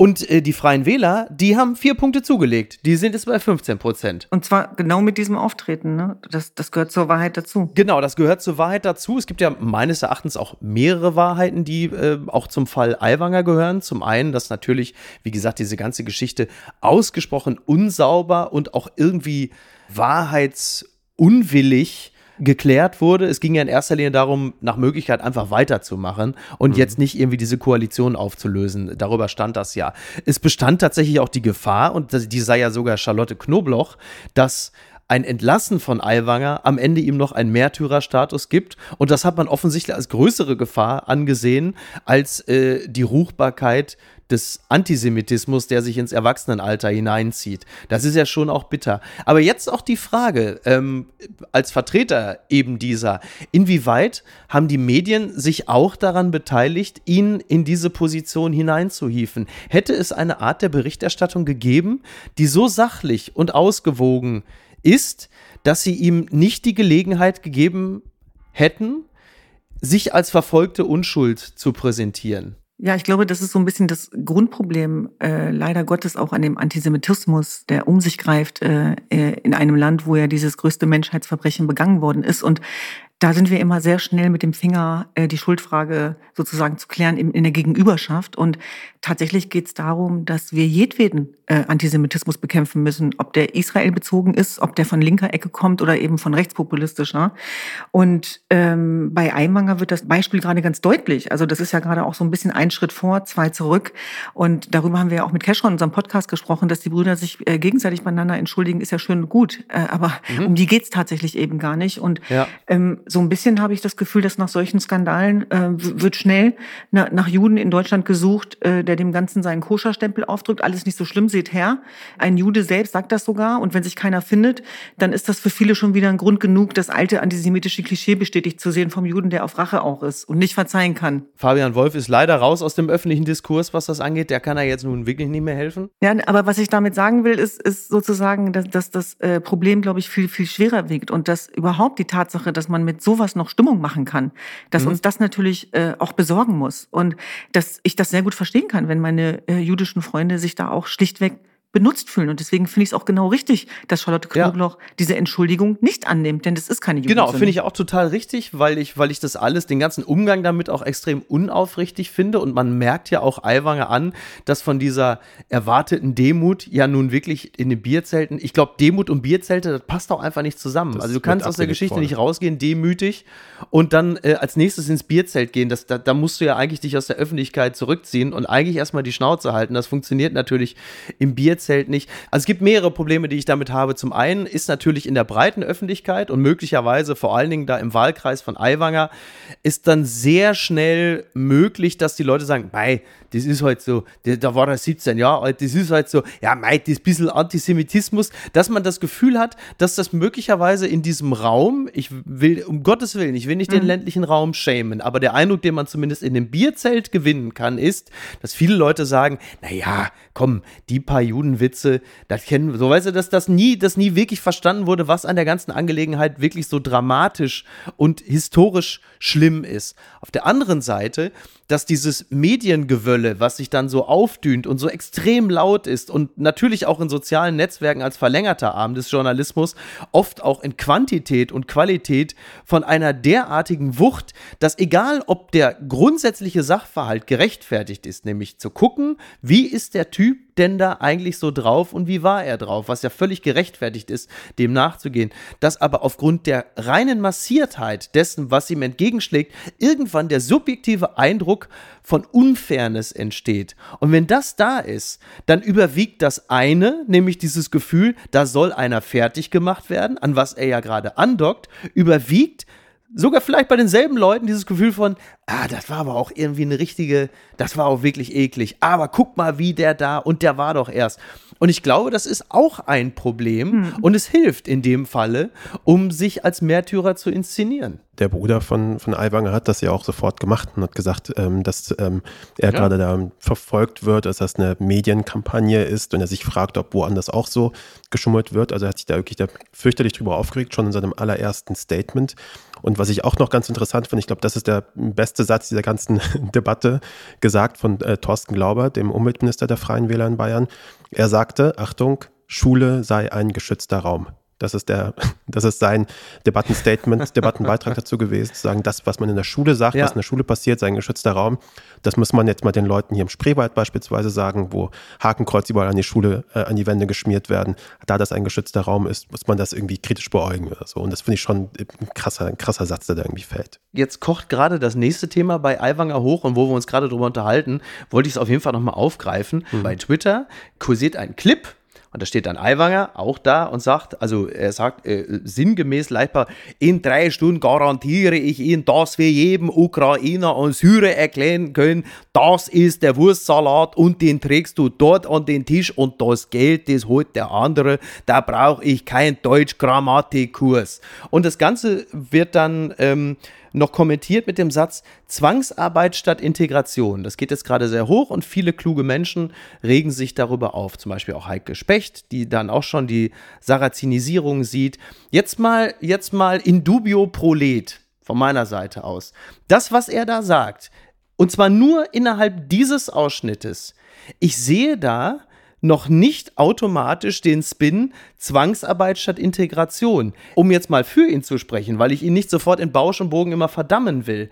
Und äh, die Freien Wähler, die haben vier Punkte zugelegt. Die sind jetzt bei 15 Prozent. Und zwar genau mit diesem Auftreten. Ne? Das, das gehört zur Wahrheit dazu. Genau, das gehört zur Wahrheit dazu. Es gibt ja meines Erachtens auch mehrere Wahrheiten, die äh, auch zum Fall Aiwanger gehören. Zum einen, dass natürlich, wie gesagt, diese ganze Geschichte ausgesprochen unsauber und auch irgendwie wahrheitsunwillig geklärt wurde. Es ging ja in erster Linie darum, nach Möglichkeit einfach weiterzumachen und mhm. jetzt nicht irgendwie diese Koalition aufzulösen. Darüber stand das ja. Es bestand tatsächlich auch die Gefahr, und die sei ja sogar Charlotte Knobloch, dass ein Entlassen von Aiwanger am Ende ihm noch einen Märtyrerstatus gibt. Und das hat man offensichtlich als größere Gefahr angesehen als äh, die Ruchbarkeit des Antisemitismus, der sich ins Erwachsenenalter hineinzieht. Das ist ja schon auch bitter. Aber jetzt auch die Frage, ähm, als Vertreter eben dieser, inwieweit haben die Medien sich auch daran beteiligt, ihn in diese Position hineinzuhieven? Hätte es eine Art der Berichterstattung gegeben, die so sachlich und ausgewogen ist, dass sie ihm nicht die Gelegenheit gegeben hätten, sich als verfolgte Unschuld zu präsentieren? Ja, ich glaube, das ist so ein bisschen das Grundproblem, äh, leider Gottes auch an dem Antisemitismus, der um sich greift äh, äh in einem Land, wo ja dieses größte Menschheitsverbrechen begangen worden ist. Und da sind wir immer sehr schnell mit dem Finger äh, die Schuldfrage sozusagen zu klären in, in der Gegenüberschaft. Und tatsächlich geht es darum, dass wir jedweden äh, Antisemitismus bekämpfen müssen, ob der Israel bezogen ist, ob der von linker Ecke kommt oder eben von rechtspopulistischer. Und ähm, bei Aimanger wird das Beispiel gerade ganz deutlich. Also das ist ja gerade auch so ein bisschen ein Schritt vor, zwei zurück. Und darüber haben wir ja auch mit Cashron in unserem Podcast gesprochen, dass die Brüder sich äh, gegenseitig beieinander entschuldigen, ist ja schön und gut. Äh, aber mhm. um die geht's tatsächlich eben gar nicht. Und ja. ähm, so ein bisschen habe ich das Gefühl, dass nach solchen Skandalen äh, wird schnell na, nach Juden in Deutschland gesucht, äh, der dem Ganzen seinen Koscherstempel aufdrückt. Alles nicht so schlimm, seht her. Ein Jude selbst sagt das sogar. Und wenn sich keiner findet, dann ist das für viele schon wieder ein Grund genug, das alte antisemitische Klischee bestätigt zu sehen vom Juden, der auf Rache auch ist und nicht verzeihen kann. Fabian Wolf ist leider raus aus dem öffentlichen Diskurs, was das angeht. Der kann ja jetzt nun wirklich nicht mehr helfen. Ja, aber was ich damit sagen will, ist, ist sozusagen, dass, dass das äh, Problem, glaube ich, viel, viel schwerer wiegt und dass überhaupt die Tatsache, dass man mit sowas noch Stimmung machen kann, dass mhm. uns das natürlich äh, auch besorgen muss und dass ich das sehr gut verstehen kann, wenn meine äh, jüdischen Freunde sich da auch schlichtweg benutzt fühlen. Und deswegen finde ich es auch genau richtig, dass Charlotte Knoblauch ja. diese Entschuldigung nicht annimmt, denn das ist keine Jugendsünde. Genau, finde ich auch total richtig, weil ich, weil ich das alles, den ganzen Umgang damit auch extrem unaufrichtig finde. Und man merkt ja auch Aiwanger an, dass von dieser erwarteten Demut ja nun wirklich in den Bierzelten, ich glaube, Demut und Bierzelte, das passt auch einfach nicht zusammen. Das also du kannst aus der Geschichte voll. nicht rausgehen, demütig und dann äh, als nächstes ins Bierzelt gehen. Das, da, da musst du ja eigentlich dich aus der Öffentlichkeit zurückziehen und eigentlich erstmal die Schnauze halten. Das funktioniert natürlich im Bierzelt zählt nicht. Also es gibt mehrere Probleme, die ich damit habe. Zum einen ist natürlich in der breiten Öffentlichkeit und möglicherweise vor allen Dingen da im Wahlkreis von Aiwanger ist dann sehr schnell möglich, dass die Leute sagen, mei, das ist halt so, da war er 17 Jahre alt, das ist halt so, ja, mei, das ist ein bisschen Antisemitismus, dass man das Gefühl hat, dass das möglicherweise in diesem Raum, ich will, um Gottes Willen, ich will nicht mhm. den ländlichen Raum schämen, aber der Eindruck, den man zumindest in dem Bierzelt gewinnen kann, ist, dass viele Leute sagen, naja, komm, die paar Judenwitze, das kennen, so weißt du, dass das nie, das nie wirklich verstanden wurde, was an der ganzen Angelegenheit wirklich so dramatisch und historisch schlimm ist. Auf der anderen Seite, dass dieses Mediengewölle, was sich dann so aufdünt und so extrem laut ist und natürlich auch in sozialen Netzwerken als verlängerter Arm des Journalismus, oft auch in Quantität und Qualität von einer derartigen Wucht, dass egal ob der grundsätzliche Sachverhalt gerechtfertigt ist, nämlich zu gucken, wie ist der Typ denn da eigentlich so drauf und wie war er drauf, was ja völlig gerechtfertigt ist, dem nachzugehen, dass aber aufgrund der reinen Massiertheit dessen, was ihm entgegenschlägt, irgendwann der subjektive Eindruck von Unfairness entsteht. Und wenn das da ist, dann überwiegt das eine, nämlich dieses Gefühl, da soll einer fertig gemacht werden, an was er ja gerade andockt, überwiegt sogar vielleicht bei denselben Leuten dieses Gefühl von, ah, das war aber auch irgendwie eine richtige, das war auch wirklich eklig. Aber guck mal, wie der da und der war doch erst. Und ich glaube, das ist auch ein Problem hm. und es hilft in dem Falle, um sich als Märtyrer zu inszenieren. Der Bruder von, von Aiwanger hat das ja auch sofort gemacht und hat gesagt, ähm, dass ähm, er ja. gerade da verfolgt wird, dass das eine Medienkampagne ist und er sich fragt, ob woanders auch so geschummelt wird. Also er hat sich da wirklich da fürchterlich drüber aufgeregt, schon in seinem allerersten Statement. Und was ich auch noch ganz interessant finde, ich glaube, das ist der beste Satz dieser ganzen Debatte, gesagt von äh, Thorsten Glauber, dem Umweltminister der Freien Wähler in Bayern. Er sagte, Achtung, Schule sei ein geschützter Raum. Das ist, der, das ist sein Debattenstatement, Debattenbeitrag dazu gewesen, zu sagen, das, was man in der Schule sagt, ja. was in der Schule passiert, sei ein geschützter Raum. Das muss man jetzt mal den Leuten hier im Spreewald beispielsweise sagen, wo Hakenkreuz überall an die Schule, äh, an die Wände geschmiert werden. Da das ein geschützter Raum ist, muss man das irgendwie kritisch beäugen oder so. Und das finde ich schon ein krasser, ein krasser Satz, der da irgendwie fällt. Jetzt kocht gerade das nächste Thema bei Aiwanger hoch und wo wir uns gerade drüber unterhalten, wollte ich es auf jeden Fall nochmal aufgreifen. Mhm. Bei Twitter kursiert ein Clip und da steht dann Aiwanger auch da und sagt, also er sagt äh, sinngemäß leitbar, in drei Stunden garantiere ich Ihnen, dass wir jedem Ukrainer und Syrer erklären können, das ist der Wurstsalat und den trägst du dort an den Tisch und das Geld, das holt der andere, da brauche ich keinen Deutsch-Grammatikkurs. Und das Ganze wird dann ähm, noch kommentiert mit dem Satz Zwangsarbeit statt Integration. Das geht jetzt gerade sehr hoch und viele kluge Menschen regen sich darüber auf. Zum Beispiel auch Heike Specht, die dann auch schon die Sarazinisierung sieht. Jetzt mal, jetzt mal in dubio prolet von meiner Seite aus. Das, was er da sagt, und zwar nur innerhalb dieses Ausschnittes. Ich sehe da noch nicht automatisch den Spin Zwangsarbeit statt Integration. Um jetzt mal für ihn zu sprechen, weil ich ihn nicht sofort in Bausch und Bogen immer verdammen will.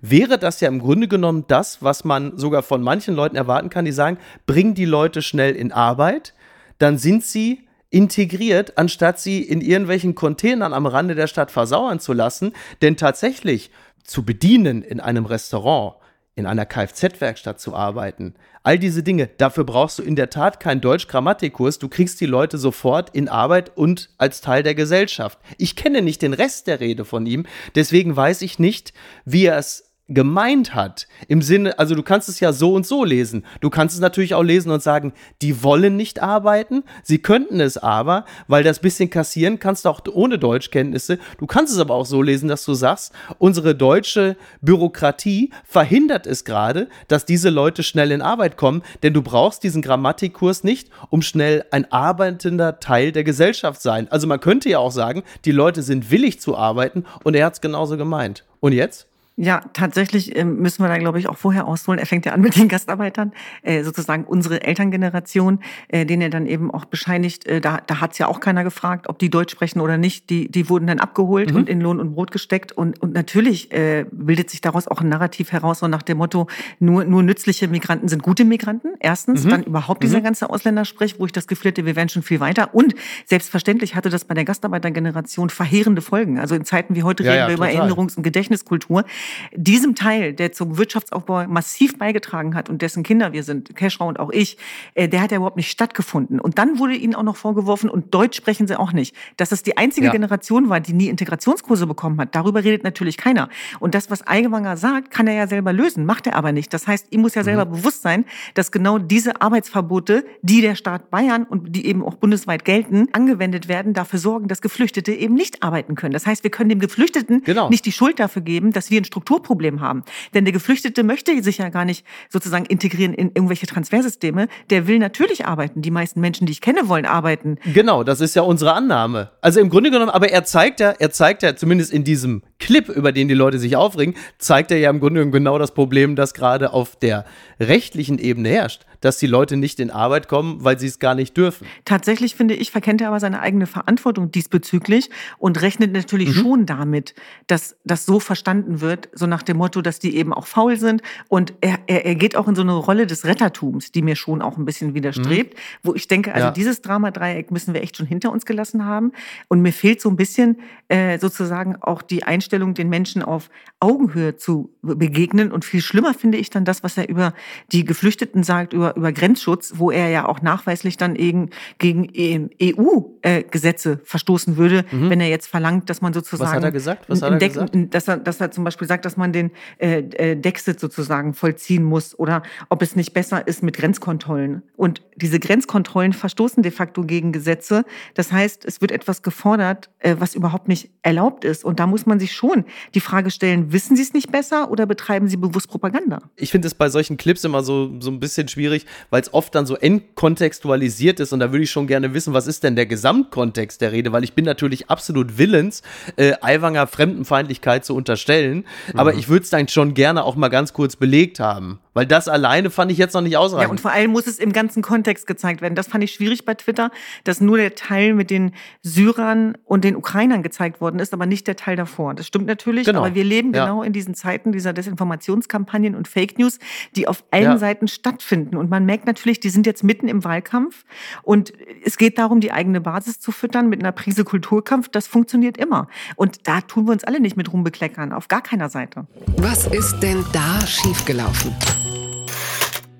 Wäre das ja im Grunde genommen das, was man sogar von manchen Leuten erwarten kann, die sagen, bring die Leute schnell in Arbeit, dann sind sie integriert, anstatt sie in irgendwelchen Containern am Rande der Stadt versauern zu lassen. Denn tatsächlich zu bedienen in einem Restaurant, in einer Kfz-Werkstatt zu arbeiten, all diese Dinge, dafür brauchst du in der Tat keinen Deutsch-Grammatikkurs. Du kriegst die Leute sofort in Arbeit und als Teil der Gesellschaft. Ich kenne nicht den Rest der Rede von ihm, deswegen weiß ich nicht, wie er es gemeint hat. Im Sinne, also du kannst es ja so und so lesen. Du kannst es natürlich auch lesen und sagen, die wollen nicht arbeiten, sie könnten es aber, weil das bisschen kassieren kannst du auch ohne Deutschkenntnisse. Du kannst es aber auch so lesen, dass du sagst, unsere deutsche Bürokratie verhindert es gerade, dass diese Leute schnell in Arbeit kommen, denn du brauchst diesen Grammatikkurs nicht, um schnell ein arbeitender Teil der Gesellschaft sein. Also man könnte ja auch sagen, die Leute sind willig zu arbeiten und er hat es genauso gemeint. Und jetzt? Ja, tatsächlich äh, müssen wir da, glaube ich, auch vorher ausholen. Er fängt ja an mit den Gastarbeitern, äh, sozusagen unsere Elterngeneration, äh, denen er dann eben auch bescheinigt, äh, da, da hat es ja auch keiner gefragt, ob die Deutsch sprechen oder nicht. Die, die wurden dann abgeholt mhm. und in Lohn und Brot gesteckt. Und, und natürlich äh, bildet sich daraus auch ein Narrativ heraus, so nach dem Motto, nur, nur nützliche Migranten sind gute Migranten. Erstens, mhm. dann überhaupt dieser mhm. ganze Ausländersprech, wo ich das Gefühl hätte, wir wären schon viel weiter. Und selbstverständlich hatte das bei der Gastarbeitergeneration verheerende Folgen. Also in Zeiten wie heute ja, reden ja, wir total. über Erinnerungs- und Gedächtniskultur diesem Teil, der zum Wirtschaftsaufbau massiv beigetragen hat und dessen Kinder wir sind, Keschrau und auch ich, äh, der hat ja überhaupt nicht stattgefunden. Und dann wurde ihnen auch noch vorgeworfen, und Deutsch sprechen sie auch nicht, dass es die einzige ja. Generation war, die nie Integrationskurse bekommen hat. Darüber redet natürlich keiner. Und das, was Eigewanger sagt, kann er ja selber lösen, macht er aber nicht. Das heißt, ihm muss ja selber mhm. bewusst sein, dass genau diese Arbeitsverbote, die der Staat Bayern und die eben auch bundesweit gelten, angewendet werden, dafür sorgen, dass Geflüchtete eben nicht arbeiten können. Das heißt, wir können dem Geflüchteten genau. nicht die Schuld dafür geben, dass wir ein Strukturproblem haben. Denn der Geflüchtete möchte sich ja gar nicht sozusagen integrieren in irgendwelche Transfersysteme. Der will natürlich arbeiten. Die meisten Menschen, die ich kenne, wollen arbeiten. Genau, das ist ja unsere Annahme. Also im Grunde genommen, aber er zeigt ja, er zeigt ja zumindest in diesem Clip, über den die Leute sich aufregen, zeigt er ja im Grunde genommen genau das Problem, das gerade auf der rechtlichen Ebene herrscht dass die Leute nicht in Arbeit kommen, weil sie es gar nicht dürfen. Tatsächlich finde ich, verkennt er aber seine eigene Verantwortung diesbezüglich und rechnet natürlich mhm. schon damit, dass das so verstanden wird, so nach dem Motto, dass die eben auch faul sind. Und er, er, er geht auch in so eine Rolle des Rettertums, die mir schon auch ein bisschen widerstrebt, mhm. wo ich denke, also ja. dieses Dramadreieck müssen wir echt schon hinter uns gelassen haben. Und mir fehlt so ein bisschen äh, sozusagen auch die Einstellung, den Menschen auf Augenhöhe zu begegnen. Und viel schlimmer finde ich dann das, was er über die Geflüchteten sagt, über über, Grenzschutz, wo er ja auch nachweislich dann eben gegen EU-Gesetze äh, verstoßen würde, mhm. wenn er jetzt verlangt, dass man sozusagen. Was hat er gesagt? Was hat er gesagt? Dass er, dass er zum Beispiel sagt, dass man den äh, äh, Dexit sozusagen vollziehen muss oder ob es nicht besser ist mit Grenzkontrollen. Und diese Grenzkontrollen verstoßen de facto gegen Gesetze. Das heißt, es wird etwas gefordert, äh, was überhaupt nicht erlaubt ist. Und da muss man sich schon die Frage stellen, wissen Sie es nicht besser oder betreiben Sie bewusst Propaganda? Ich finde es bei solchen Clips immer so, so ein bisschen schwierig schwierig, weil es oft dann so entkontextualisiert ist und da würde ich schon gerne wissen, was ist denn der Gesamtkontext der Rede, weil ich bin natürlich absolut willens, äh, Aiwanger Fremdenfeindlichkeit zu unterstellen, mhm. aber ich würde es dann schon gerne auch mal ganz kurz belegt haben. Weil das alleine fand ich jetzt noch nicht ausreichend. Ja, und vor allem muss es im ganzen Kontext gezeigt werden. Das fand ich schwierig bei Twitter, dass nur der Teil mit den Syrern und den Ukrainern gezeigt worden ist, aber nicht der Teil davor. Das stimmt natürlich, genau. aber wir leben ja. genau in diesen Zeiten dieser Desinformationskampagnen und Fake News, die auf allen ja. Seiten stattfinden. Und man merkt natürlich, die sind jetzt mitten im Wahlkampf und es geht darum, die eigene Basis zu füttern mit einer Prise Kulturkampf. Das funktioniert immer. Und da tun wir uns alle nicht mit rumbekleckern, auf gar keiner Seite. Was ist denn da schiefgelaufen?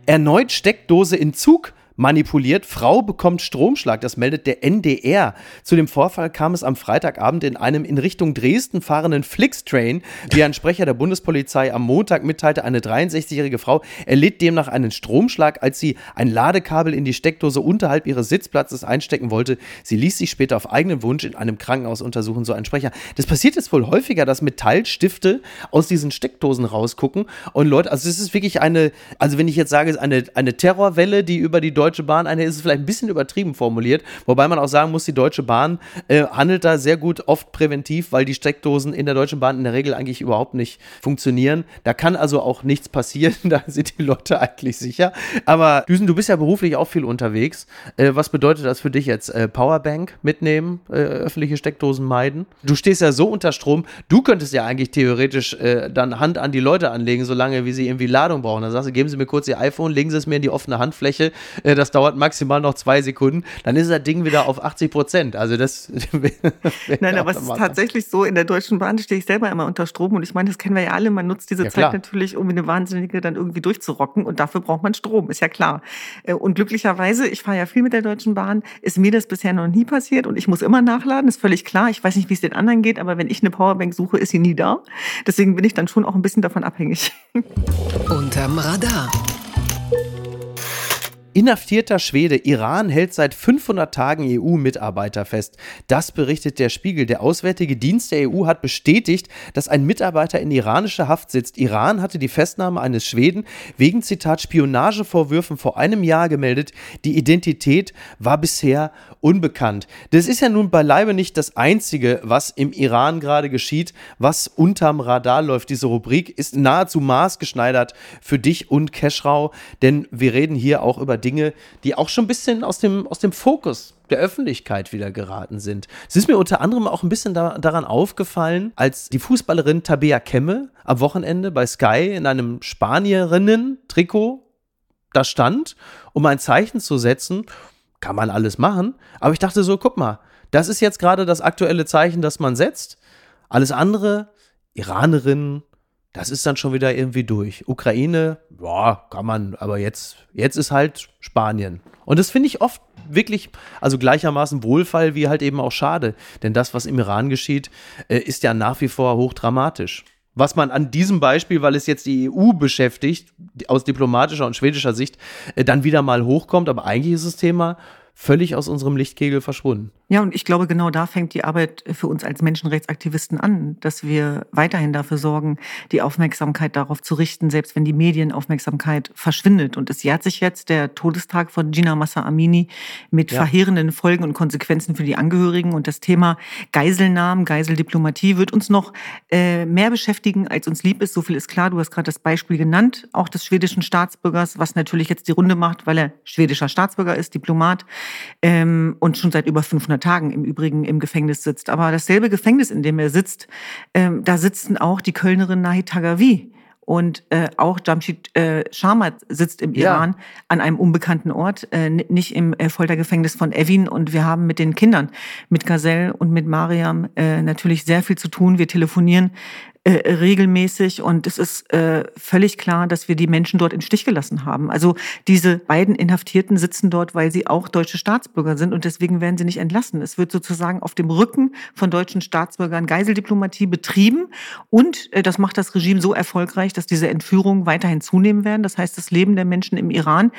Erneut Steckdose in Zug manipuliert. Frau bekommt Stromschlag, das meldet der NDR. Zu dem Vorfall kam es am Freitagabend in einem in Richtung Dresden fahrenden Flixtrain. Wie ein Sprecher der Bundespolizei am Montag mitteilte, eine 63-jährige Frau erlitt demnach einen Stromschlag, als sie ein Ladekabel in die Steckdose unterhalb ihres Sitzplatzes einstecken wollte. Sie ließ sich später auf eigenen Wunsch in einem Krankenhaus untersuchen, so ein Sprecher. Das passiert jetzt wohl häufiger, dass Metallstifte aus diesen Steckdosen rausgucken und Leute, also es ist wirklich eine, also wenn ich jetzt sage, eine, eine Terrorwelle, die über die deutsche Deutsche Bahn eine, ist es vielleicht ein bisschen übertrieben formuliert, wobei man auch sagen muss, die Deutsche Bahn äh, handelt da sehr gut oft präventiv, weil die Steckdosen in der Deutschen Bahn in der Regel eigentlich überhaupt nicht funktionieren. Da kann also auch nichts passieren, da sind die Leute eigentlich sicher. Aber Düsen, du bist ja beruflich auch viel unterwegs. Äh, was bedeutet das für dich jetzt? Äh, Powerbank mitnehmen, äh, öffentliche Steckdosen meiden? Du stehst ja so unter Strom, du könntest ja eigentlich theoretisch äh, dann Hand an die Leute anlegen, solange wie sie irgendwie Ladung brauchen. Dann sagst du, geben Sie mir kurz Ihr iPhone, legen Sie es mir in die offene Handfläche. Das dauert maximal noch zwei Sekunden. Dann ist das Ding wieder auf 80 Prozent. Also das. Nein, aber es ist tatsächlich so, in der Deutschen Bahn stehe ich selber immer unter Strom und ich meine, das kennen wir ja alle. Man nutzt diese ja, Zeit klar. natürlich, um eine Wahnsinnige dann irgendwie durchzurocken und dafür braucht man Strom, ist ja klar. Äh, und glücklicherweise, ich fahre ja viel mit der Deutschen Bahn, ist mir das bisher noch nie passiert und ich muss immer nachladen, ist völlig klar. Ich weiß nicht, wie es den anderen geht, aber wenn ich eine Powerbank suche, ist sie nie da. Deswegen bin ich dann schon auch ein bisschen davon abhängig. Unterm Radar. Inhaftierter Schwede. Iran hält seit 500 Tagen EU-Mitarbeiter fest. Das berichtet der Spiegel. Der Auswärtige Dienst der EU hat bestätigt, dass ein Mitarbeiter in iranischer Haft sitzt. Iran hatte die Festnahme eines Schweden wegen Zitat Spionagevorwürfen vor einem Jahr gemeldet. Die Identität war bisher unbekannt. Das ist ja nun beileibe nicht das Einzige, was im Iran gerade geschieht, was unterm Radar läuft. Diese Rubrik ist nahezu maßgeschneidert für dich und Keschrau, denn wir reden hier auch über Dinge, die auch schon ein bisschen aus dem, aus dem Fokus der Öffentlichkeit wieder geraten sind. Es ist mir unter anderem auch ein bisschen da, daran aufgefallen, als die Fußballerin Tabea Kemme am Wochenende bei Sky in einem Spanierinnen-Trikot da stand, um ein Zeichen zu setzen. Kann man alles machen. Aber ich dachte so, guck mal, das ist jetzt gerade das aktuelle Zeichen, das man setzt. Alles andere, Iranerinnen, das ist dann schon wieder irgendwie durch. Ukraine, ja, kann man, aber jetzt, jetzt ist halt Spanien. Und das finde ich oft wirklich, also gleichermaßen Wohlfall wie halt eben auch schade. Denn das, was im Iran geschieht, äh, ist ja nach wie vor hochdramatisch. Was man an diesem Beispiel, weil es jetzt die EU beschäftigt, aus diplomatischer und schwedischer Sicht, äh, dann wieder mal hochkommt. Aber eigentlich ist das Thema völlig aus unserem Lichtkegel verschwunden. Ja, und ich glaube, genau da fängt die Arbeit für uns als Menschenrechtsaktivisten an, dass wir weiterhin dafür sorgen, die Aufmerksamkeit darauf zu richten, selbst wenn die Medienaufmerksamkeit verschwindet. Und es jährt sich jetzt der Todestag von Gina Massa Amini mit ja. verheerenden Folgen und Konsequenzen für die Angehörigen. Und das Thema Geiselnahmen, Geiseldiplomatie wird uns noch äh, mehr beschäftigen, als uns lieb ist. So viel ist klar. Du hast gerade das Beispiel genannt, auch des schwedischen Staatsbürgers, was natürlich jetzt die Runde macht, weil er schwedischer Staatsbürger ist, Diplomat ähm, und schon seit über 500 Tagen im Übrigen im Gefängnis sitzt. Aber dasselbe Gefängnis, in dem er sitzt, ähm, da sitzen auch die Kölnerin Nahid Tagavi. Und äh, auch Jamshid äh, Sharmat sitzt im ja. Iran an einem unbekannten Ort, äh, nicht im äh, Foltergefängnis von Evin. Und wir haben mit den Kindern, mit Gazelle und mit Mariam äh, natürlich sehr viel zu tun. Wir telefonieren äh, regelmäßig und es ist äh, völlig klar, dass wir die Menschen dort in Stich gelassen haben. Also diese beiden Inhaftierten sitzen dort, weil sie auch deutsche Staatsbürger sind und deswegen werden sie nicht entlassen. Es wird sozusagen auf dem Rücken von deutschen Staatsbürgern Geiseldiplomatie betrieben und äh, das macht das Regime so erfolgreich, dass diese Entführungen weiterhin zunehmen werden. Das heißt, das Leben der Menschen im Iran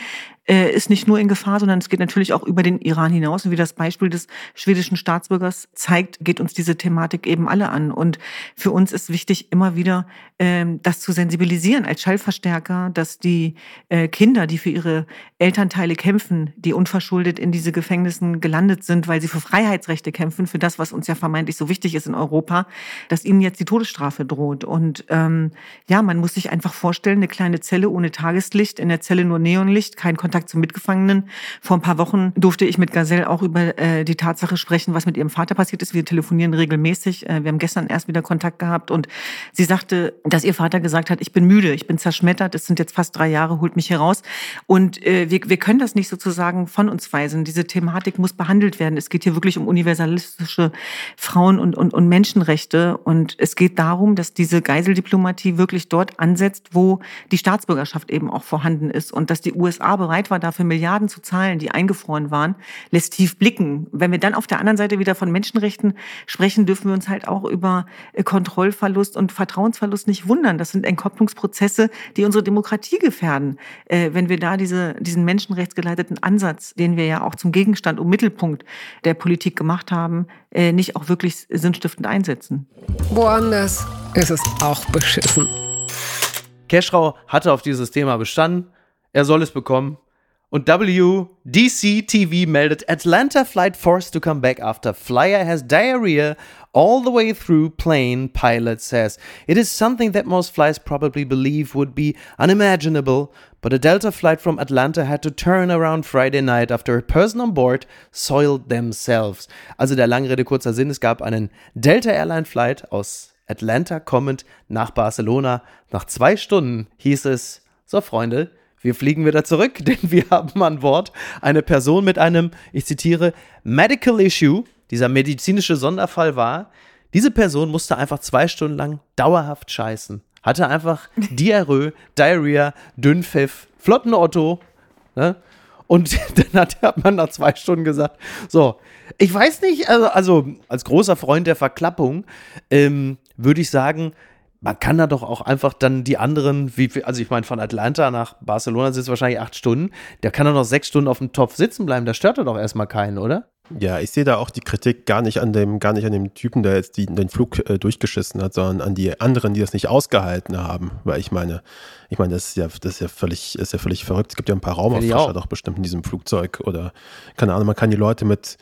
äh, ist nicht nur in Gefahr, sondern es geht natürlich auch über den Iran hinaus. Und wie das Beispiel des schwedischen Staatsbürgers zeigt, geht uns diese Thematik eben alle an. Und für uns ist wichtig, immer wieder ähm, das zu sensibilisieren als Schallverstärker, dass die äh, Kinder, die für ihre Elternteile kämpfen, die unverschuldet in diese Gefängnissen gelandet sind, weil sie für Freiheitsrechte kämpfen, für das, was uns ja vermeintlich so wichtig ist in Europa, dass ihnen jetzt die Todesstrafe droht. Und ähm, ja, man muss sich einfach vorstellen, eine kleine Zelle ohne Tageslicht, in der Zelle nur Neonlicht, kein Kontakt Kontakt zu Mitgefangenen. Vor ein paar Wochen durfte ich mit Gazelle auch über äh, die Tatsache sprechen, was mit ihrem Vater passiert ist. Wir telefonieren regelmäßig. Äh, wir haben gestern erst wieder Kontakt gehabt und sie sagte, dass ihr Vater gesagt hat, ich bin müde, ich bin zerschmettert, es sind jetzt fast drei Jahre, holt mich hier raus. Und äh, wir, wir können das nicht sozusagen von uns weisen. Diese Thematik muss behandelt werden. Es geht hier wirklich um universalistische Frauen- und, und, und Menschenrechte. Und es geht darum, dass diese Geiseldiplomatie wirklich dort ansetzt, wo die Staatsbürgerschaft eben auch vorhanden ist und dass die USA bereit bereit war, dafür Milliarden zu zahlen, die eingefroren waren, lässt tief blicken. Wenn wir dann auf der anderen Seite wieder von Menschenrechten sprechen, dürfen wir uns halt auch über äh, Kontrollverlust und Vertrauensverlust nicht wundern. Das sind Entkopplungsprozesse, die unsere Demokratie gefährden. Äh, wenn wir da diese, diesen menschenrechtsgeleiteten Ansatz, den wir ja auch zum Gegenstand und Mittelpunkt der Politik gemacht haben, äh, nicht auch wirklich sinnstiftend einsetzen. Woanders ist es auch beschissen. Keschrau hatte auf dieses Thema bestanden. Er soll es bekommen. Und WDC TV meldet, Atlanta flight forced to come back after flyer has diarrhea all the way through plane, pilot says. It is something that most flights probably believe would be unimaginable, but a Delta flight from Atlanta had to turn around Friday night after a person on board soiled themselves. Also der Langrede kurzer Sinn, es gab einen Delta Airline Flight aus Atlanta kommend nach Barcelona. Nach zwei Stunden hieß es, so Freunde, wir fliegen wieder zurück, denn wir haben an Bord eine Person mit einem, ich zitiere, Medical Issue. Dieser medizinische Sonderfall war, diese Person musste einfach zwei Stunden lang dauerhaft scheißen. Hatte einfach Diarrhoe, Diarrhea, Dünnpfiff, flotten Otto. Ne? Und dann hat, hat man nach zwei Stunden gesagt, so, ich weiß nicht, also, also als großer Freund der Verklappung ähm, würde ich sagen, man kann da doch auch einfach dann die anderen, wie, also ich meine, von Atlanta nach Barcelona sind es wahrscheinlich acht Stunden. Der kann doch noch sechs Stunden auf dem Topf sitzen bleiben. Da stört er doch erstmal keinen, oder? Ja, ich sehe da auch die Kritik gar nicht an dem, gar nicht an dem Typen, der jetzt die, den Flug äh, durchgeschissen hat, sondern an die anderen, die das nicht ausgehalten haben. Weil ich meine, ich meine, das ist ja, das ist ja völlig, ist ja völlig verrückt. Es gibt ja ein paar Raumaufrischer doch bestimmt in diesem Flugzeug oder keine Ahnung, man kann die Leute mit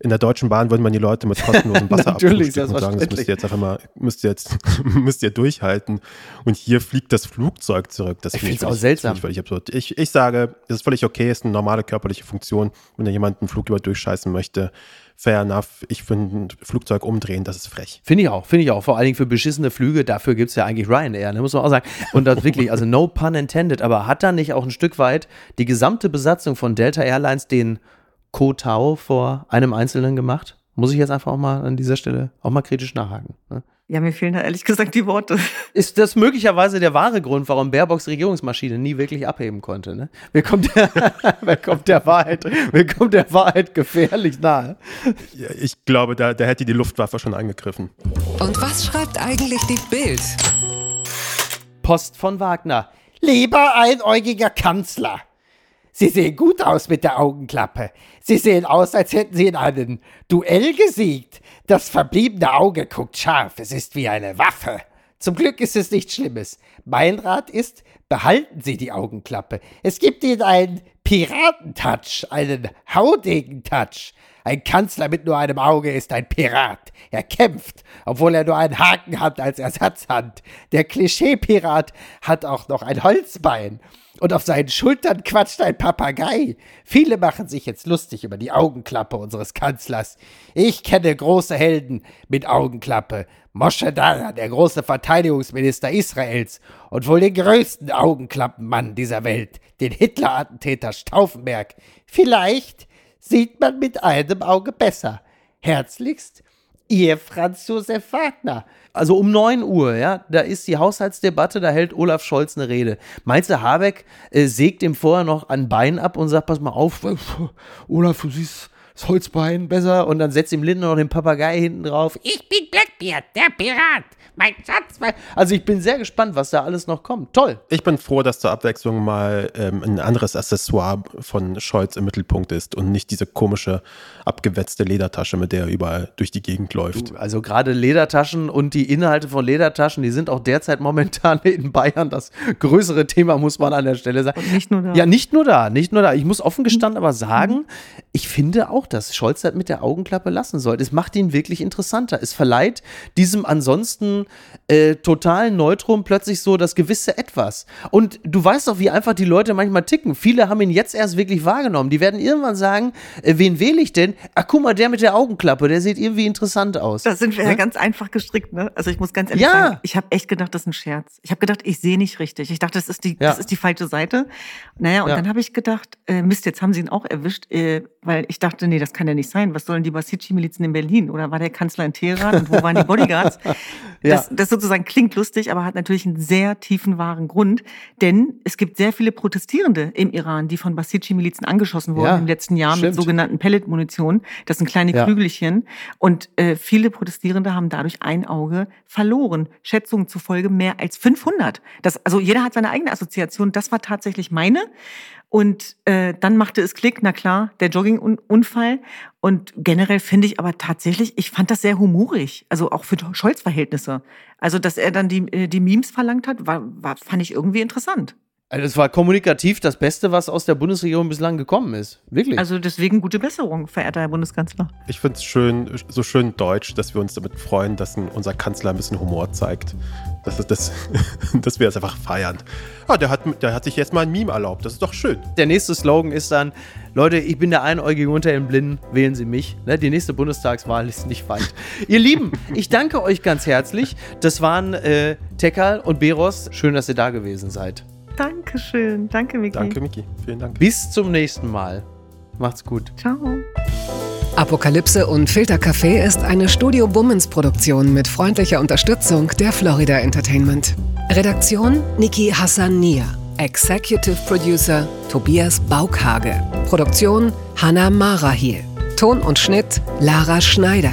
in der Deutschen Bahn würden man die Leute mit kostenlosem Wasser Natürlich, und sagen, das müsst ihr jetzt einfach mal, müsst ihr jetzt, müsst ihr durchhalten. Und hier fliegt das Flugzeug zurück. Das ich finde es auch seltsam. Ich, völlig absurd. Ich, ich sage, es ist völlig okay, es ist eine normale körperliche Funktion. Wenn da jemand einen Flug über durchscheißen möchte, fair enough. Ich finde ein Flugzeug umdrehen, das ist frech. Finde ich auch, finde ich auch. Vor allen Dingen für beschissene Flüge, dafür gibt es ja eigentlich Ryanair, ne, muss man auch sagen. Und das wirklich, also no pun intended, aber hat da nicht auch ein Stück weit die gesamte Besatzung von Delta Airlines den Kotau vor einem Einzelnen gemacht? Muss ich jetzt einfach auch mal an dieser Stelle auch mal kritisch nachhaken. Ne? Ja, mir fehlen da ehrlich gesagt die Worte. Ist das möglicherweise der wahre Grund, warum Baerbocks Regierungsmaschine nie wirklich abheben konnte? Ne? Wer, kommt der, wer, kommt der Wahrheit, wer kommt der Wahrheit gefährlich nahe? Ja, ich glaube, da, da hätte die Luftwaffe schon angegriffen. Und was schreibt eigentlich die Bild? Post von Wagner. Lieber einäugiger Kanzler. Sie sehen gut aus mit der Augenklappe. Sie sehen aus, als hätten Sie in einem Duell gesiegt. Das verbliebene Auge guckt scharf. Es ist wie eine Waffe. Zum Glück ist es nichts Schlimmes. Mein Rat ist, behalten Sie die Augenklappe. Es gibt Ihnen einen Piratentouch, einen Haudegen-Touch. Ein Kanzler mit nur einem Auge ist ein Pirat. Er kämpft, obwohl er nur einen Haken hat als Ersatzhand. Der Klischee-Pirat hat auch noch ein Holzbein und auf seinen Schultern quatscht ein Papagei. Viele machen sich jetzt lustig über die Augenklappe unseres Kanzlers. Ich kenne große Helden mit Augenklappe. Moshe Dayan, der große Verteidigungsminister Israels und wohl den größten Augenklappenmann dieser Welt, den Hitler-Attentäter Stauffenberg. Vielleicht sieht man mit einem Auge besser. Herzlichst, Ihr Franz Josef Wagner. Also um 9 Uhr, ja, da ist die Haushaltsdebatte, da hält Olaf Scholz eine Rede. Meinst du, Habeck äh, sägt ihm vorher noch ein Bein ab und sagt, pass mal auf, Olaf, du siehst das Holzbein besser und dann setzt ihm Lindner noch den Papagei hinten drauf. Ich bin Blackbeard, der Pirat mein Schatz. Mein also ich bin sehr gespannt, was da alles noch kommt. Toll. Ich bin froh, dass zur Abwechslung mal ähm, ein anderes Accessoire von Scholz im Mittelpunkt ist und nicht diese komische abgewetzte Ledertasche, mit der er überall durch die Gegend läuft. Du, also gerade Ledertaschen und die Inhalte von Ledertaschen, die sind auch derzeit momentan in Bayern das größere Thema, muss man an der Stelle sagen. Und nicht nur da. Ja, nicht nur da, nicht nur da. Ich muss offen gestanden aber sagen, ich finde auch, dass Scholz das mit der Augenklappe lassen sollte. Es macht ihn wirklich interessanter. Es verleiht diesem ansonsten äh, totalen Neutrum plötzlich so das gewisse Etwas. Und du weißt doch, wie einfach die Leute manchmal ticken. Viele haben ihn jetzt erst wirklich wahrgenommen. Die werden irgendwann sagen, äh, wen wähle ich denn? Ach, guck mal, der mit der Augenklappe, der sieht irgendwie interessant aus. Da sind wir ja, ja ganz einfach gestrickt, ne? Also ich muss ganz ehrlich ja. sagen, ich habe echt gedacht, das ist ein Scherz. Ich habe gedacht, ich sehe nicht richtig. Ich dachte, das ist die, ja. das ist die falsche Seite. Naja, und dann habe ich gedacht, äh, Mist, jetzt haben sie ihn auch erwischt, äh, weil ich dachte, nee, das kann ja nicht sein. Was sollen die Basici-Milizen in Berlin? Oder war der Kanzler in Teheran und wo waren die Bodyguards? Das, das sozusagen klingt lustig, aber hat natürlich einen sehr tiefen wahren Grund. Denn es gibt sehr viele Protestierende im Iran, die von Basici-Milizen angeschossen wurden ja, im letzten Jahr stimmt. mit sogenannten Pellet-Munition. Das sind kleine ja. Krügelchen. Und äh, viele Protestierende haben dadurch ein Auge verloren. Schätzungen zufolge mehr als 500. Das, also jeder hat seine eigene Assoziation. Das war tatsächlich meine. Und äh, dann machte es Klick, na klar, der Joggingunfall. Und generell finde ich aber tatsächlich, ich fand das sehr humorig, also auch für Scholz-Verhältnisse. Also, dass er dann die, äh, die Memes verlangt hat, war, war, fand ich irgendwie interessant. Also es war kommunikativ das Beste, was aus der Bundesregierung bislang gekommen ist. Wirklich. Also deswegen gute Besserung, verehrter Herr Bundeskanzler. Ich finde es schön, so schön deutsch, dass wir uns damit freuen, dass ein, unser Kanzler ein bisschen Humor zeigt. Das ist das, dass wir es einfach feiern. Ah, der hat, der hat sich jetzt mal ein Meme erlaubt. Das ist doch schön. Der nächste Slogan ist dann: Leute, ich bin der Einäugige unter den Blinden, wählen Sie mich. Ne, die nächste Bundestagswahl ist nicht weit. Ihr Lieben, ich danke euch ganz herzlich. Das waren äh, Tekal und Beros. Schön, dass ihr da gewesen seid. Dankeschön. Danke, Miki. Danke, Miki. Vielen Dank. Bis zum nächsten Mal. Macht's gut. Ciao. Apokalypse und Filtercafé ist eine Studio Bummens Produktion mit freundlicher Unterstützung der Florida Entertainment. Redaktion Niki Hassania. Executive Producer Tobias Baukhage. Produktion Hanna Marahiel. Ton und Schnitt Lara Schneider.